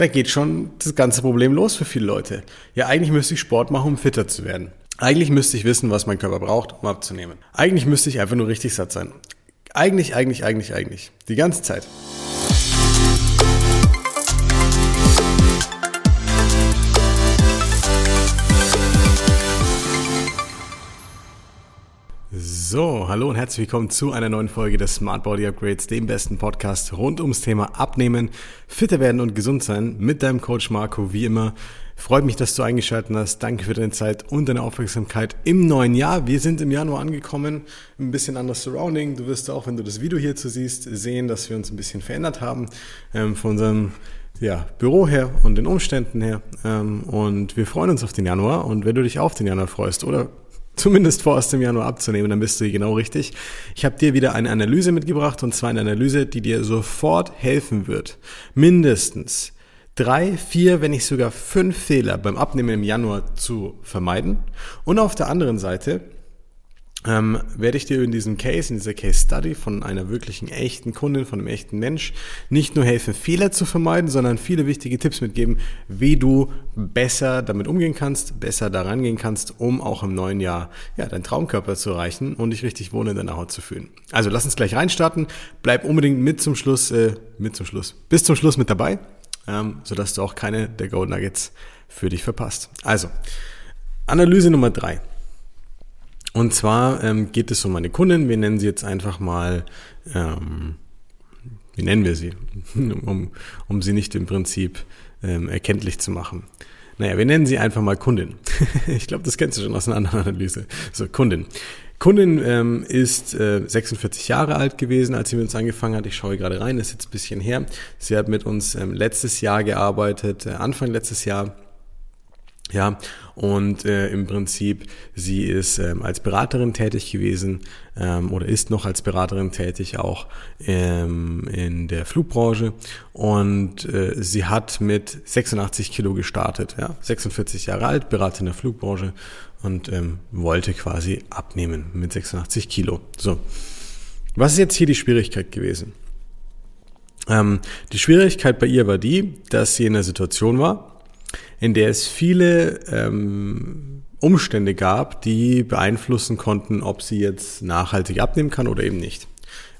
da geht schon das ganze Problem los für viele Leute. Ja, eigentlich müsste ich Sport machen, um fitter zu werden. Eigentlich müsste ich wissen, was mein Körper braucht, um abzunehmen. Eigentlich müsste ich einfach nur richtig satt sein. Eigentlich, eigentlich, eigentlich, eigentlich. Die ganze Zeit. So, hallo und herzlich willkommen zu einer neuen Folge des Smart Body Upgrades, dem besten Podcast rund ums Thema Abnehmen, fitter werden und gesund sein mit deinem Coach Marco, wie immer. Freut mich, dass du eingeschaltet hast. Danke für deine Zeit und deine Aufmerksamkeit im neuen Jahr. Wir sind im Januar angekommen, ein bisschen anderes Surrounding. Du wirst auch, wenn du das Video hierzu siehst, sehen, dass wir uns ein bisschen verändert haben ähm, von unserem ja, Büro her und den Umständen her. Ähm, und wir freuen uns auf den Januar. Und wenn du dich auf den Januar freust oder zumindest vor aus dem Januar abzunehmen, dann bist du genau richtig. Ich habe dir wieder eine Analyse mitgebracht und zwar eine Analyse, die dir sofort helfen wird, mindestens drei, vier, wenn nicht sogar fünf Fehler beim Abnehmen im Januar zu vermeiden. Und auf der anderen Seite ähm, werde ich dir in diesem Case, in dieser Case Study von einer wirklichen echten Kundin, von einem echten Mensch, nicht nur helfen, Fehler zu vermeiden, sondern viele wichtige Tipps mitgeben, wie du besser damit umgehen kannst, besser da rangehen kannst, um auch im neuen Jahr ja, deinen Traumkörper zu erreichen und dich richtig wohl in deiner Haut zu fühlen. Also lass uns gleich reinstarten. Bleib unbedingt mit zum Schluss, äh, mit zum Schluss, bis zum Schluss mit dabei, ähm, sodass du auch keine der Gold Nuggets für dich verpasst. Also, Analyse Nummer drei. Und zwar ähm, geht es um eine Kundin, wir nennen sie jetzt einfach mal, ähm, wie nennen wir sie, um, um sie nicht im Prinzip ähm, erkenntlich zu machen. Naja, wir nennen sie einfach mal Kundin. ich glaube, das kennst du schon aus einer anderen Analyse. So, Kundin. Kundin ähm, ist äh, 46 Jahre alt gewesen, als sie mit uns angefangen hat. Ich schaue gerade rein, ist jetzt ein bisschen her. Sie hat mit uns ähm, letztes Jahr gearbeitet, äh, Anfang letztes Jahr ja, und äh, im Prinzip, sie ist ähm, als Beraterin tätig gewesen ähm, oder ist noch als Beraterin tätig auch ähm, in der Flugbranche und äh, sie hat mit 86 Kilo gestartet, ja, 46 Jahre alt, Berater in der Flugbranche und ähm, wollte quasi abnehmen mit 86 Kilo. So, was ist jetzt hier die Schwierigkeit gewesen? Ähm, die Schwierigkeit bei ihr war die, dass sie in einer Situation war, in der es viele ähm, Umstände gab, die beeinflussen konnten, ob sie jetzt nachhaltig abnehmen kann oder eben nicht.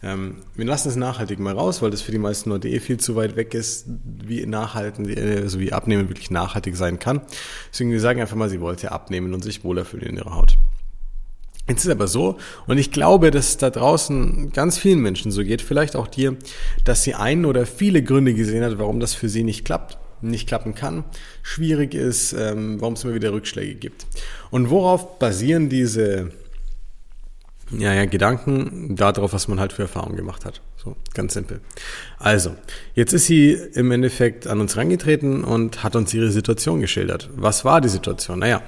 Ähm, wir lassen es nachhaltig mal raus, weil das für die meisten Leute eh viel zu weit weg ist, wie nachhalten, also wie Abnehmen wirklich nachhaltig sein kann. Deswegen wir sagen einfach mal, sie wollte abnehmen und sich wohler fühlen in ihrer Haut. Jetzt ist aber so, und ich glaube, dass es da draußen ganz vielen Menschen so geht, vielleicht auch dir, dass sie einen oder viele Gründe gesehen hat, warum das für sie nicht klappt nicht klappen kann, schwierig ist, ähm, warum es immer wieder Rückschläge gibt. Und worauf basieren diese ja, ja, Gedanken darauf, was man halt für Erfahrungen gemacht hat. So, ganz simpel. Also, jetzt ist sie im Endeffekt an uns rangetreten und hat uns ihre Situation geschildert. Was war die Situation? Naja,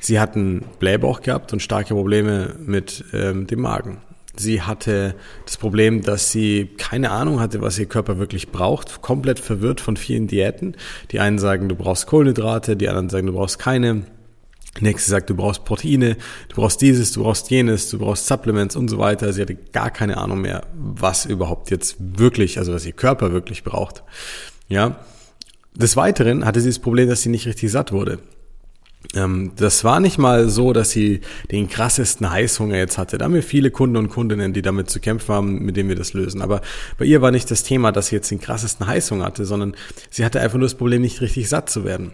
sie hatten Blähbauch gehabt und starke Probleme mit ähm, dem Magen. Sie hatte das Problem, dass sie keine Ahnung hatte, was ihr Körper wirklich braucht, komplett verwirrt von vielen Diäten. Die einen sagen, du brauchst Kohlenhydrate, die anderen sagen, du brauchst keine. Nächste sagt, du brauchst Proteine, du brauchst dieses, du brauchst jenes, du brauchst Supplements und so weiter. Sie hatte gar keine Ahnung mehr, was überhaupt jetzt wirklich, also was ihr Körper wirklich braucht. Ja. Des Weiteren hatte sie das Problem, dass sie nicht richtig satt wurde. Ähm, das war nicht mal so, dass sie den krassesten Heißhunger jetzt hatte. Da haben wir viele Kunden und Kundinnen, die damit zu kämpfen haben, mit denen wir das lösen. Aber bei ihr war nicht das Thema, dass sie jetzt den krassesten Heißhunger hatte, sondern sie hatte einfach nur das Problem, nicht richtig satt zu werden.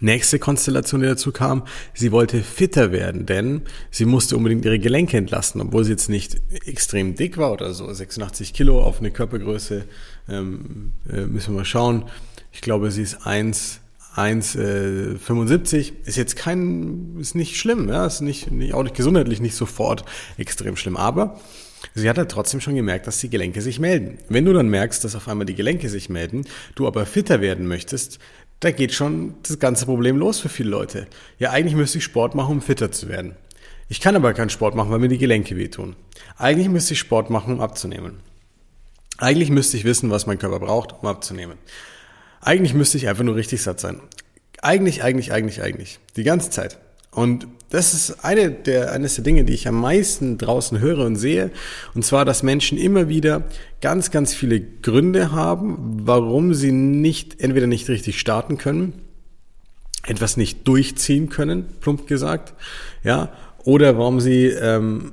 Nächste Konstellation, die dazu kam, sie wollte fitter werden, denn sie musste unbedingt ihre Gelenke entlasten, obwohl sie jetzt nicht extrem dick war oder so, 86 Kilo auf eine Körpergröße, ähm, äh, müssen wir mal schauen. Ich glaube, sie ist eins 1,75 äh, ist jetzt kein, ist nicht schlimm, ja, ist nicht, nicht, auch nicht gesundheitlich nicht sofort extrem schlimm, aber sie hat halt trotzdem schon gemerkt, dass die Gelenke sich melden. Wenn du dann merkst, dass auf einmal die Gelenke sich melden, du aber fitter werden möchtest, da geht schon das ganze Problem los für viele Leute. Ja, eigentlich müsste ich Sport machen, um fitter zu werden. Ich kann aber keinen Sport machen, weil mir die Gelenke wehtun. Eigentlich müsste ich Sport machen, um abzunehmen. Eigentlich müsste ich wissen, was mein Körper braucht, um abzunehmen. Eigentlich müsste ich einfach nur richtig satt sein. Eigentlich, eigentlich, eigentlich, eigentlich. Die ganze Zeit. Und das ist eine der, eines der Dinge, die ich am meisten draußen höre und sehe. Und zwar, dass Menschen immer wieder ganz, ganz viele Gründe haben, warum sie nicht, entweder nicht richtig starten können, etwas nicht durchziehen können, plump gesagt, ja, oder warum sie ähm,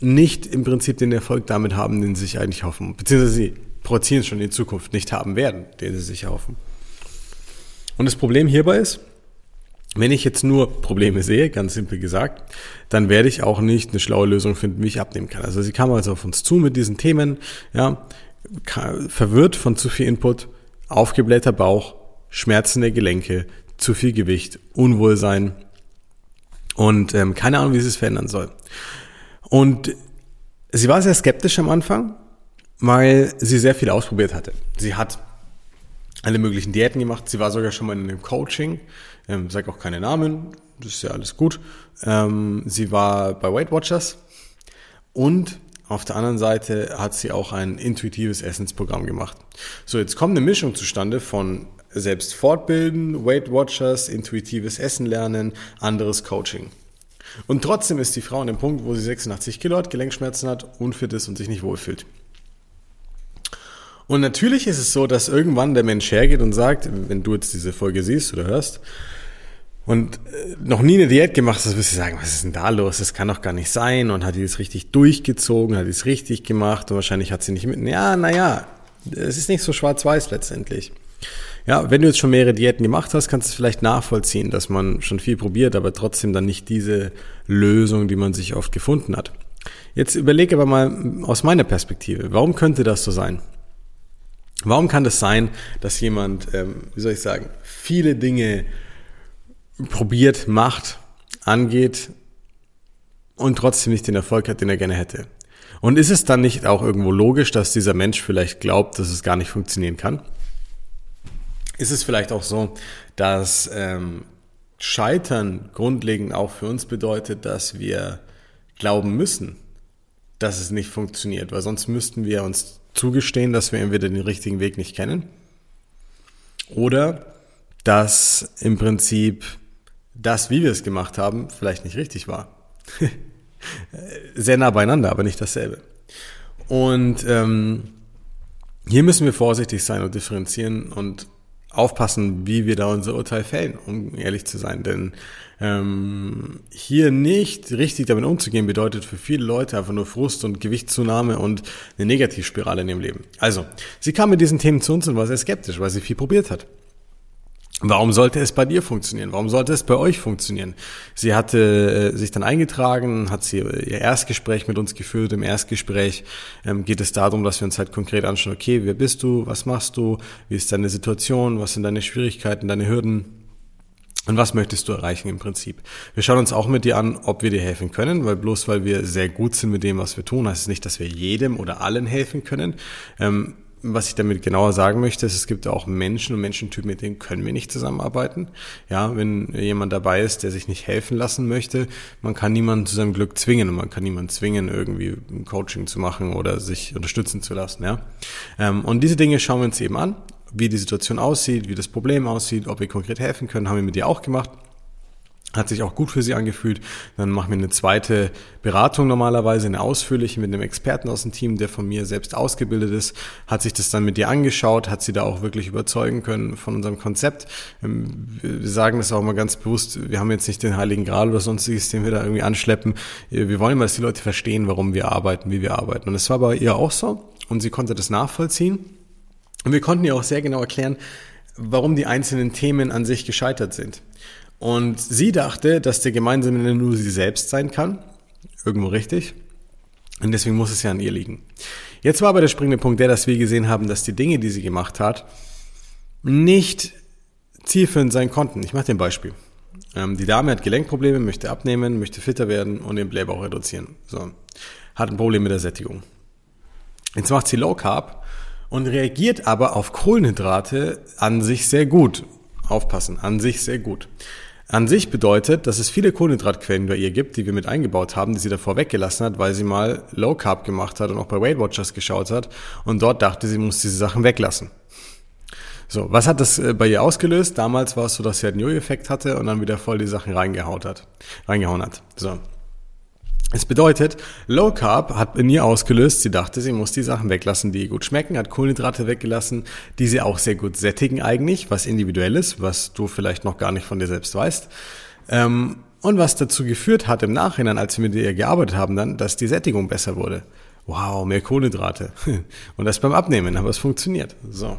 nicht im Prinzip den Erfolg damit haben, den sie sich eigentlich hoffen, beziehungsweise sie projizieren schon in Zukunft nicht haben werden, den sie sich hoffen. Und das Problem hierbei ist, wenn ich jetzt nur Probleme sehe, ganz simpel gesagt, dann werde ich auch nicht eine schlaue Lösung finden, wie ich abnehmen kann. Also sie kam also auf uns zu mit diesen Themen, ja, verwirrt von zu viel Input, aufgeblähter Bauch, schmerzende Gelenke, zu viel Gewicht, Unwohlsein und ähm, keine Ahnung, wie sie es verändern soll. Und sie war sehr skeptisch am Anfang, weil sie sehr viel ausprobiert hatte. Sie hat alle möglichen Diäten gemacht. Sie war sogar schon mal in einem Coaching ähm, sag auch keine Namen, das ist ja alles gut. Ähm, sie war bei Weight Watchers und auf der anderen Seite hat sie auch ein intuitives Essensprogramm gemacht. So, jetzt kommt eine Mischung zustande von selbst fortbilden, Weight Watchers, intuitives Essen lernen, anderes Coaching. Und trotzdem ist die Frau an dem Punkt, wo sie 86 Kilo hat, Gelenkschmerzen hat, unfit ist und sich nicht wohlfühlt. Und natürlich ist es so, dass irgendwann der Mensch hergeht und sagt, wenn du jetzt diese Folge siehst oder hörst, und äh, noch nie eine Diät gemacht hast, wirst du sagen, was ist denn da los? Das kann doch gar nicht sein. Und hat die das richtig durchgezogen, hat die es richtig gemacht und wahrscheinlich hat sie nicht mit. Ja, naja, es ist nicht so schwarz-weiß letztendlich. Ja, wenn du jetzt schon mehrere Diäten gemacht hast, kannst du es vielleicht nachvollziehen, dass man schon viel probiert, aber trotzdem dann nicht diese Lösung, die man sich oft gefunden hat. Jetzt überlege aber mal aus meiner Perspektive, warum könnte das so sein? Warum kann das sein, dass jemand, ähm, wie soll ich sagen, viele Dinge probiert, macht, angeht und trotzdem nicht den Erfolg hat, den er gerne hätte. Und ist es dann nicht auch irgendwo logisch, dass dieser Mensch vielleicht glaubt, dass es gar nicht funktionieren kann? Ist es vielleicht auch so, dass ähm, Scheitern grundlegend auch für uns bedeutet, dass wir glauben müssen, dass es nicht funktioniert, weil sonst müssten wir uns zugestehen, dass wir entweder den richtigen Weg nicht kennen oder dass im Prinzip das, wie wir es gemacht haben, vielleicht nicht richtig war. Sehr nah beieinander, aber nicht dasselbe. Und ähm, hier müssen wir vorsichtig sein und differenzieren und aufpassen, wie wir da unser Urteil fällen, um ehrlich zu sein. Denn ähm, hier nicht richtig damit umzugehen, bedeutet für viele Leute einfach nur Frust und Gewichtszunahme und eine Negativspirale in ihrem Leben. Also, sie kam mit diesen Themen zu uns und war sehr skeptisch, weil sie viel probiert hat. Warum sollte es bei dir funktionieren? Warum sollte es bei euch funktionieren? Sie hatte äh, sich dann eingetragen, hat sie ihr Erstgespräch mit uns geführt. Im Erstgespräch ähm, geht es darum, dass wir uns halt konkret anschauen, okay, wer bist du, was machst du, wie ist deine Situation, was sind deine Schwierigkeiten, deine Hürden und was möchtest du erreichen im Prinzip. Wir schauen uns auch mit dir an, ob wir dir helfen können, weil bloß weil wir sehr gut sind mit dem, was wir tun, heißt es nicht, dass wir jedem oder allen helfen können. Ähm, was ich damit genauer sagen möchte, ist, es gibt auch Menschen und Menschentypen, mit denen können wir nicht zusammenarbeiten. Ja, wenn jemand dabei ist, der sich nicht helfen lassen möchte, man kann niemanden zu seinem Glück zwingen und man kann niemanden zwingen, irgendwie ein Coaching zu machen oder sich unterstützen zu lassen. Ja, ähm, und diese Dinge schauen wir uns eben an, wie die Situation aussieht, wie das Problem aussieht, ob wir konkret helfen können, haben wir mit dir auch gemacht. Hat sich auch gut für sie angefühlt. Dann machen wir eine zweite Beratung normalerweise, eine ausführliche mit einem Experten aus dem Team, der von mir selbst ausgebildet ist, hat sich das dann mit dir angeschaut, hat sie da auch wirklich überzeugen können von unserem Konzept. Ähm, wir sagen das auch mal ganz bewusst, wir haben jetzt nicht den Heiligen Gral oder sonstiges, den wir da irgendwie anschleppen. Wir wollen immer, dass die Leute verstehen, warum wir arbeiten, wie wir arbeiten. Und es war bei ihr auch so und sie konnte das nachvollziehen. Und wir konnten ihr auch sehr genau erklären, warum die einzelnen Themen an sich gescheitert sind. Und sie dachte, dass der gemeinsame Nenner nur sie selbst sein kann. Irgendwo richtig. Und deswegen muss es ja an ihr liegen. Jetzt war aber der springende Punkt der, dass wir gesehen haben, dass die Dinge, die sie gemacht hat, nicht zielführend sein konnten. Ich mache dir ein Beispiel. Ähm, die Dame hat Gelenkprobleme, möchte abnehmen, möchte fitter werden und den Blähbauch reduzieren. So. Hat ein Problem mit der Sättigung. Jetzt macht sie Low Carb und reagiert aber auf Kohlenhydrate an sich sehr gut. Aufpassen, an sich sehr gut. An sich bedeutet, dass es viele Kohlenhydratquellen bei ihr gibt, die wir mit eingebaut haben, die sie davor weggelassen hat, weil sie mal Low Carb gemacht hat und auch bei Weight Watchers geschaut hat und dort dachte, sie muss diese Sachen weglassen. So, was hat das äh, bei ihr ausgelöst? Damals war es so, dass sie halt einen Jojo-Effekt hatte und dann wieder voll die Sachen reingehaut hat, reingehauen hat. So. Es bedeutet, Low Carb hat in ihr ausgelöst, sie dachte, sie muss die Sachen weglassen, die ihr gut schmecken, hat Kohlenhydrate weggelassen, die sie auch sehr gut sättigen eigentlich, was individuell ist, was du vielleicht noch gar nicht von dir selbst weißt. Ähm, und was dazu geführt hat im Nachhinein, als wir mit ihr gearbeitet haben, dann, dass die Sättigung besser wurde. Wow, mehr Kohlenhydrate. Und das beim Abnehmen, aber es funktioniert. So.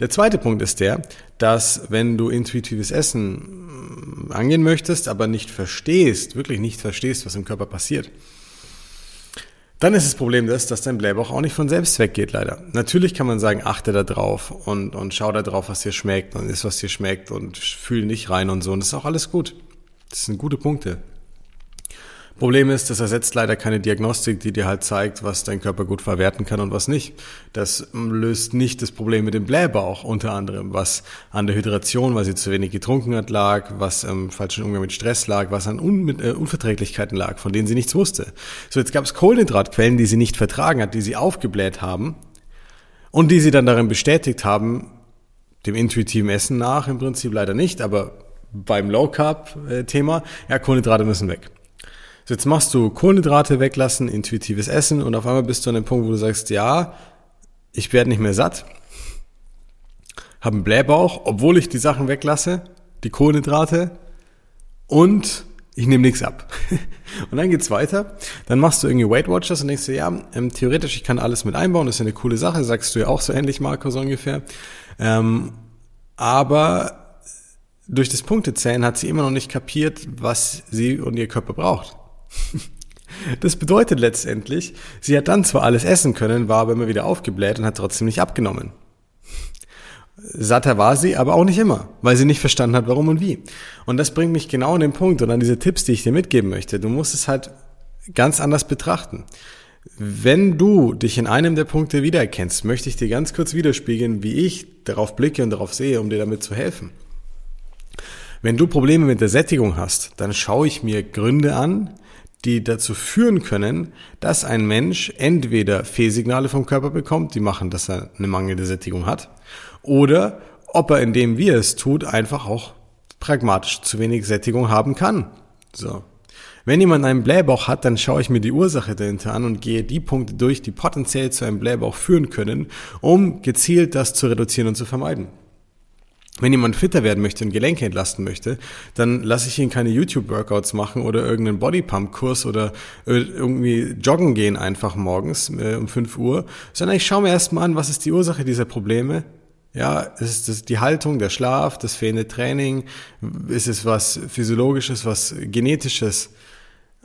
Der zweite Punkt ist der, dass wenn du intuitives Essen mm, angehen möchtest, aber nicht verstehst, wirklich nicht verstehst, was im Körper passiert, dann ist das Problem das, dass dein Blähbauch auch nicht von selbst weggeht, leider. Natürlich kann man sagen, achte da drauf und, und schau da drauf, was dir schmeckt und ist, was dir schmeckt und fühl nicht rein und so. Und das ist auch alles gut. Das sind gute Punkte. Problem ist, das ersetzt leider keine Diagnostik, die dir halt zeigt, was dein Körper gut verwerten kann und was nicht. Das löst nicht das Problem mit dem Blähbauch unter anderem, was an der Hydration, weil sie zu wenig getrunken hat, lag, was am falschen Umgang mit Stress lag, was an Un äh, Unverträglichkeiten lag, von denen sie nichts wusste. So, jetzt gab es Kohlenhydratquellen, die sie nicht vertragen hat, die sie aufgebläht haben und die sie dann darin bestätigt haben, dem intuitiven Essen nach im Prinzip leider nicht, aber beim Low Carb äh, Thema, ja, Kohlenhydrate müssen weg. Jetzt machst du Kohlenhydrate weglassen, intuitives Essen und auf einmal bist du an dem Punkt, wo du sagst, ja, ich werde nicht mehr satt, habe einen Blähbauch, obwohl ich die Sachen weglasse, die Kohlenhydrate und ich nehme nichts ab. und dann geht's weiter. Dann machst du irgendwie Weight Watchers und denkst dir, ja, ähm, theoretisch, ich kann alles mit einbauen, das ist ja eine coole Sache, sagst du ja auch so ähnlich, Marco, so ungefähr. Ähm, aber durch das Punktezählen hat sie immer noch nicht kapiert, was sie und ihr Körper braucht. Das bedeutet letztendlich, sie hat dann zwar alles essen können, war aber immer wieder aufgebläht und hat trotzdem nicht abgenommen. Satter war sie, aber auch nicht immer, weil sie nicht verstanden hat, warum und wie. Und das bringt mich genau an den Punkt und an diese Tipps, die ich dir mitgeben möchte. Du musst es halt ganz anders betrachten. Wenn du dich in einem der Punkte wiedererkennst, möchte ich dir ganz kurz widerspiegeln, wie ich darauf blicke und darauf sehe, um dir damit zu helfen. Wenn du Probleme mit der Sättigung hast, dann schaue ich mir Gründe an, die dazu führen können, dass ein Mensch entweder Fehlsignale vom Körper bekommt, die machen, dass er eine mangelnde Sättigung hat, oder ob er, indem wir es tut, einfach auch pragmatisch zu wenig Sättigung haben kann. So. Wenn jemand einen Blähbauch hat, dann schaue ich mir die Ursache dahinter an und gehe die Punkte durch, die potenziell zu einem Blähbauch führen können, um gezielt das zu reduzieren und zu vermeiden. Wenn jemand fitter werden möchte und Gelenke entlasten möchte, dann lasse ich ihn keine YouTube-Workouts machen oder irgendeinen Bodypump-Kurs oder irgendwie joggen gehen einfach morgens äh, um 5 Uhr, sondern ich schaue mir erstmal an, was ist die Ursache dieser Probleme. Ja, ist es die Haltung, der Schlaf, das fehlende Training? Ist es was Physiologisches, was Genetisches?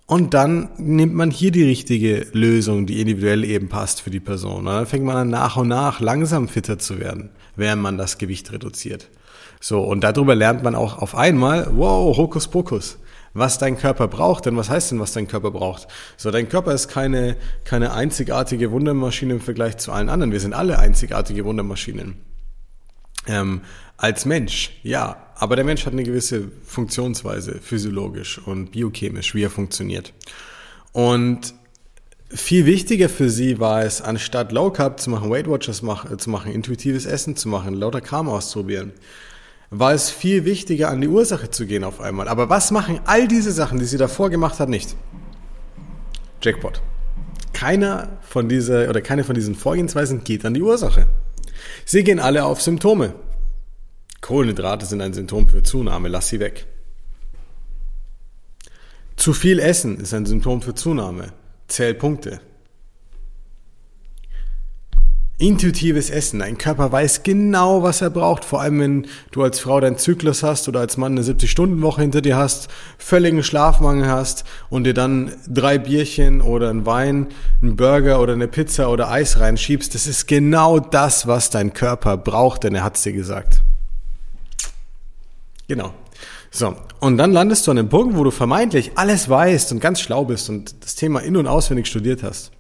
Und dann nimmt man hier die richtige Lösung, die individuell eben passt für die Person. Und dann fängt man an, nach und nach langsam fitter zu werden, während man das Gewicht reduziert. So, und darüber lernt man auch auf einmal, wow, Hokuspokus, was dein Körper braucht. Denn was heißt denn, was dein Körper braucht? So, dein Körper ist keine, keine einzigartige Wundermaschine im Vergleich zu allen anderen. Wir sind alle einzigartige Wundermaschinen. Ähm, als Mensch, ja, aber der Mensch hat eine gewisse Funktionsweise, physiologisch und biochemisch, wie er funktioniert. Und viel wichtiger für sie war es, anstatt Low Carb zu machen, Weight Watchers zu machen, intuitives Essen zu machen, lauter Kram auszuprobieren, war es viel wichtiger, an die Ursache zu gehen auf einmal. Aber was machen all diese Sachen, die sie davor gemacht hat, nicht? Jackpot. Keiner von dieser oder keine von diesen Vorgehensweisen geht an die Ursache. Sie gehen alle auf Symptome. Kohlenhydrate sind ein Symptom für Zunahme, lass sie weg. Zu viel Essen ist ein Symptom für Zunahme, zähl Punkte. Intuitives Essen. Dein Körper weiß genau, was er braucht. Vor allem, wenn du als Frau deinen Zyklus hast oder als Mann eine 70-Stunden-Woche hinter dir hast, völligen Schlafmangel hast und dir dann drei Bierchen oder ein Wein, einen Burger oder eine Pizza oder Eis reinschiebst. Das ist genau das, was dein Körper braucht, denn er hat's dir gesagt. Genau. So, und dann landest du an dem Punkt, wo du vermeintlich alles weißt und ganz schlau bist und das Thema in- und auswendig studiert hast.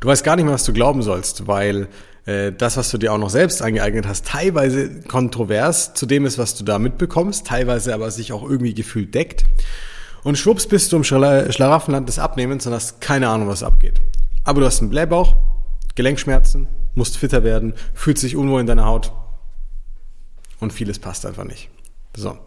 Du weißt gar nicht mehr, was du glauben sollst, weil äh, das, was du dir auch noch selbst angeeignet hast, teilweise kontrovers zu dem ist, was du da mitbekommst, teilweise aber sich auch irgendwie gefühlt deckt. Und schwupps bist du im Schlaraffenland des Abnehmens und hast keine Ahnung, was abgeht. Aber du hast einen Blähbauch, Gelenkschmerzen, musst fitter werden, fühlst dich unwohl in deiner Haut. Und vieles passt einfach nicht. So.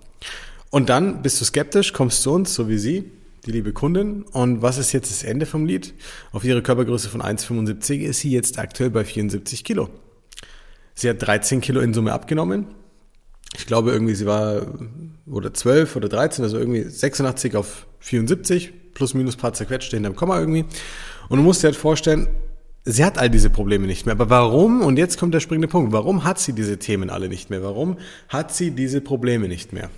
Und dann bist du skeptisch, kommst zu uns, so wie sie, die liebe Kundin. Und was ist jetzt das Ende vom Lied? Auf ihre Körpergröße von 1,75 ist sie jetzt aktuell bei 74 Kilo. Sie hat 13 Kilo in Summe abgenommen. Ich glaube irgendwie, sie war oder 12 oder 13, also irgendwie 86 auf 74, plus minus paar zerquetschte hinterm Komma irgendwie. Und du musst dir halt vorstellen, sie hat all diese Probleme nicht mehr. Aber warum? Und jetzt kommt der springende Punkt. Warum hat sie diese Themen alle nicht mehr? Warum hat sie diese Probleme nicht mehr?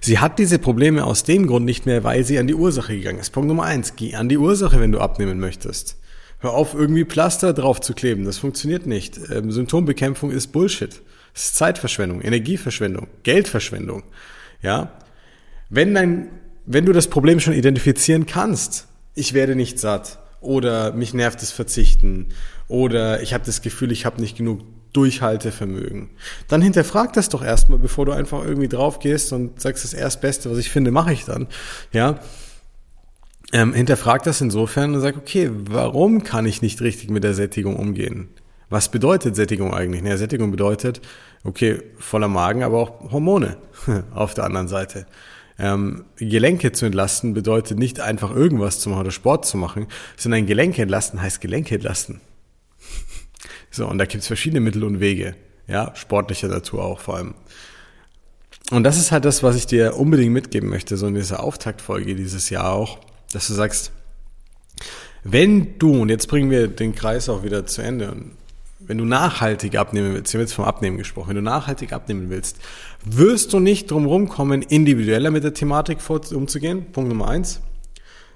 Sie hat diese Probleme aus dem Grund nicht mehr, weil sie an die Ursache gegangen ist. Punkt Nummer eins. Geh an die Ursache, wenn du abnehmen möchtest. Hör auf, irgendwie Pflaster drauf zu kleben. Das funktioniert nicht. Ähm, Symptombekämpfung ist Bullshit. Es ist Zeitverschwendung, Energieverschwendung, Geldverschwendung. Ja? Wenn dein, wenn du das Problem schon identifizieren kannst, ich werde nicht satt oder mich nervt das Verzichten oder ich habe das Gefühl, ich habe nicht genug Durchhaltevermögen. Dann hinterfrag das doch erstmal, bevor du einfach irgendwie drauf gehst und sagst, das Erstbeste, was ich finde, mache ich dann. Ja. Ähm, hinterfrag das insofern und sag, okay, warum kann ich nicht richtig mit der Sättigung umgehen? Was bedeutet Sättigung eigentlich? Naja, Sättigung bedeutet, okay, voller Magen, aber auch Hormone auf der anderen Seite. Ähm, Gelenke zu entlasten bedeutet nicht einfach irgendwas zu machen oder Sport zu machen, sondern Gelenke entlasten heißt Gelenke entlasten. So, und da gibt's verschiedene Mittel und Wege. Ja, sportlicher Natur auch vor allem. Und das ist halt das, was ich dir unbedingt mitgeben möchte, so in dieser Auftaktfolge dieses Jahr auch, dass du sagst, wenn du, und jetzt bringen wir den Kreis auch wieder zu Ende, wenn du nachhaltig abnehmen willst, hier wird vom Abnehmen gesprochen, wenn du nachhaltig abnehmen willst, wirst du nicht drum kommen, individueller mit der Thematik umzugehen. Punkt Nummer eins.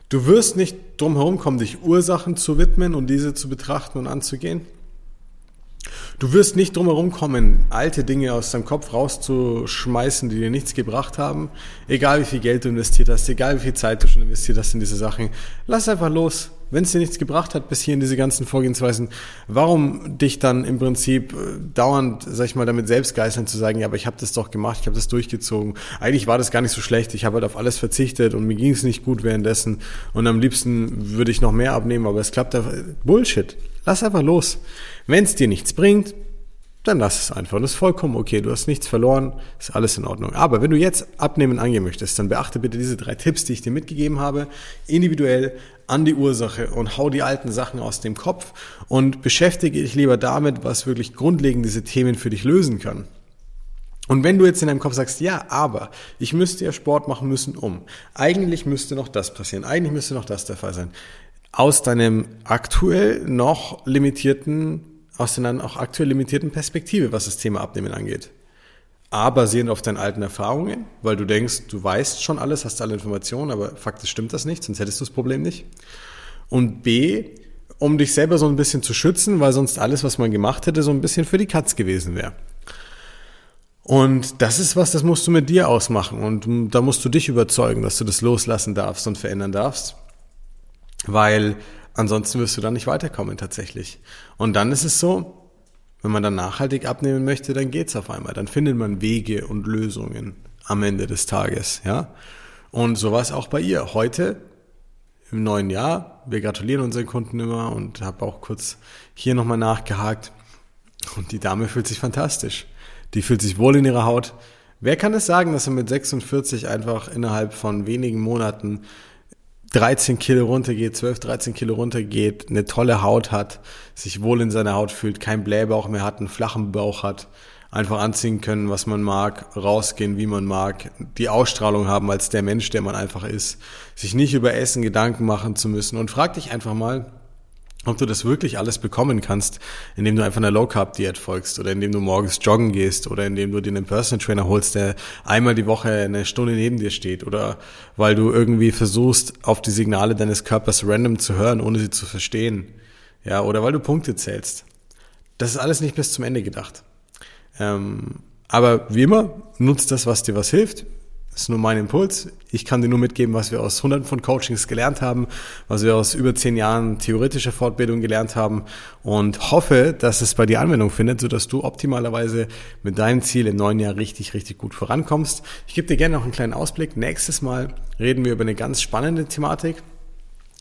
Du wirst nicht drum kommen, dich Ursachen zu widmen und diese zu betrachten und anzugehen. Du wirst nicht drumherum kommen, alte Dinge aus deinem Kopf rauszuschmeißen, die dir nichts gebracht haben. Egal wie viel Geld du investiert hast, egal wie viel Zeit du schon investiert hast in diese Sachen. Lass einfach los. Wenn es dir nichts gebracht hat bis hierhin diese ganzen Vorgehensweisen, warum dich dann im Prinzip äh, dauernd, sag ich mal, damit selbst geißeln zu sagen, ja, aber ich habe das doch gemacht, ich habe das durchgezogen. Eigentlich war das gar nicht so schlecht, ich habe halt auf alles verzichtet und mir ging es nicht gut währenddessen und am liebsten würde ich noch mehr abnehmen, aber es klappt einfach. Bullshit. Lass einfach los. Wenn es dir nichts bringt, dann lass es einfach. Und das ist vollkommen okay. Du hast nichts verloren, ist alles in Ordnung. Aber wenn du jetzt abnehmen angehen möchtest, dann beachte bitte diese drei Tipps, die ich dir mitgegeben habe, individuell an die Ursache und hau die alten Sachen aus dem Kopf und beschäftige dich lieber damit, was wirklich grundlegend diese Themen für dich lösen kann. Und wenn du jetzt in deinem Kopf sagst, ja, aber ich müsste ja Sport machen müssen, um. Eigentlich müsste noch das passieren. Eigentlich müsste noch das der Fall sein aus deinem aktuell noch limitierten, aus deiner auch aktuell limitierten Perspektive, was das Thema Abnehmen angeht. A, basierend auf deinen alten Erfahrungen, weil du denkst, du weißt schon alles, hast alle Informationen, aber faktisch stimmt das nicht, sonst hättest du das Problem nicht. Und B, um dich selber so ein bisschen zu schützen, weil sonst alles, was man gemacht hätte, so ein bisschen für die Katz gewesen wäre. Und das ist was, das musst du mit dir ausmachen. Und da musst du dich überzeugen, dass du das loslassen darfst und verändern darfst weil ansonsten wirst du dann nicht weiterkommen tatsächlich. Und dann ist es so, wenn man dann nachhaltig abnehmen möchte, dann geht's auf einmal. Dann findet man Wege und Lösungen am Ende des Tages, ja. Und so war es auch bei ihr. Heute im neuen Jahr, wir gratulieren unseren Kunden immer und habe auch kurz hier nochmal nachgehakt. Und die Dame fühlt sich fantastisch. Die fühlt sich wohl in ihrer Haut. Wer kann es sagen, dass er mit 46 einfach innerhalb von wenigen Monaten 13 Kilo runtergeht, 12, 13 Kilo runtergeht, eine tolle Haut hat, sich wohl in seiner Haut fühlt, keinen Blähbauch mehr hat, einen flachen Bauch hat, einfach anziehen können, was man mag, rausgehen, wie man mag, die Ausstrahlung haben als der Mensch, der man einfach ist, sich nicht über Essen Gedanken machen zu müssen. Und frag dich einfach mal, ob du das wirklich alles bekommen kannst, indem du einfach einer Low Carb Diät folgst oder indem du morgens joggen gehst oder indem du dir einen Personal Trainer holst, der einmal die Woche eine Stunde neben dir steht oder weil du irgendwie versuchst, auf die Signale deines Körpers random zu hören, ohne sie zu verstehen. Ja, oder weil du Punkte zählst. Das ist alles nicht bis zum Ende gedacht. Ähm, aber wie immer, nutzt das, was dir was hilft. Das ist nur mein Impuls. Ich kann dir nur mitgeben, was wir aus hunderten von Coachings gelernt haben, was wir aus über zehn Jahren theoretischer Fortbildung gelernt haben und hoffe, dass es bei dir Anwendung findet, sodass du optimalerweise mit deinem Ziel im neuen Jahr richtig, richtig gut vorankommst. Ich gebe dir gerne noch einen kleinen Ausblick. Nächstes Mal reden wir über eine ganz spannende Thematik.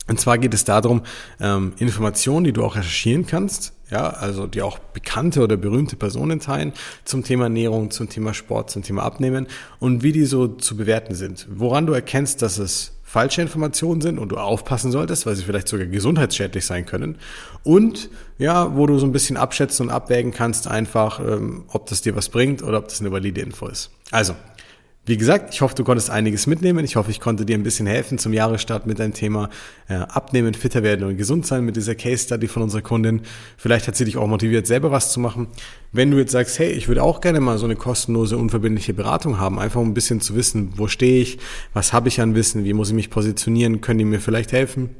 Und zwar geht es darum, ähm, Informationen, die du auch recherchieren kannst, ja, also die auch bekannte oder berühmte Personen teilen zum Thema Ernährung, zum Thema Sport, zum Thema Abnehmen und wie die so zu bewerten sind. Woran du erkennst, dass es falsche Informationen sind und du aufpassen solltest, weil sie vielleicht sogar gesundheitsschädlich sein können. Und ja, wo du so ein bisschen abschätzen und abwägen kannst, einfach, ähm, ob das dir was bringt oder ob das eine valide Info ist. Also, wie gesagt, ich hoffe, du konntest einiges mitnehmen. Ich hoffe, ich konnte dir ein bisschen helfen zum Jahresstart mit deinem Thema äh, Abnehmen, fitter werden und gesund sein mit dieser Case Study von unserer Kundin. Vielleicht hat sie dich auch motiviert, selber was zu machen. Wenn du jetzt sagst, hey, ich würde auch gerne mal so eine kostenlose, unverbindliche Beratung haben, einfach um ein bisschen zu wissen, wo stehe ich, was habe ich an Wissen, wie muss ich mich positionieren, können die mir vielleicht helfen?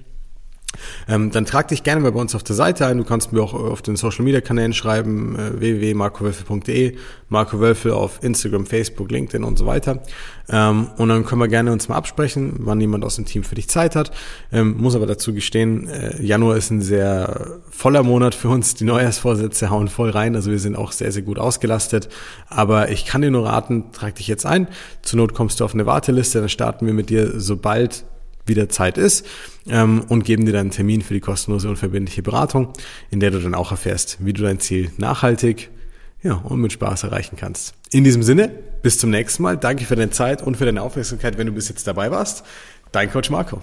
Ähm, dann trag dich gerne mal bei uns auf der Seite ein. Du kannst mir auch auf den Social Media Kanälen schreiben, äh, www.markowölfel.de, Marco Wölfel auf Instagram, Facebook, LinkedIn und so weiter. Ähm, und dann können wir gerne uns mal absprechen, wann jemand aus dem Team für dich Zeit hat. Ähm, muss aber dazu gestehen, äh, Januar ist ein sehr voller Monat für uns. Die Neujahrsvorsätze hauen voll rein. Also wir sind auch sehr, sehr gut ausgelastet. Aber ich kann dir nur raten, trag dich jetzt ein. Zur Not kommst du auf eine Warteliste, dann starten wir mit dir, sobald wieder Zeit ist ähm, und geben dir dann einen Termin für die kostenlose und verbindliche Beratung, in der du dann auch erfährst, wie du dein Ziel nachhaltig ja, und mit Spaß erreichen kannst. In diesem Sinne, bis zum nächsten Mal. Danke für deine Zeit und für deine Aufmerksamkeit, wenn du bis jetzt dabei warst. Dein Coach Marco.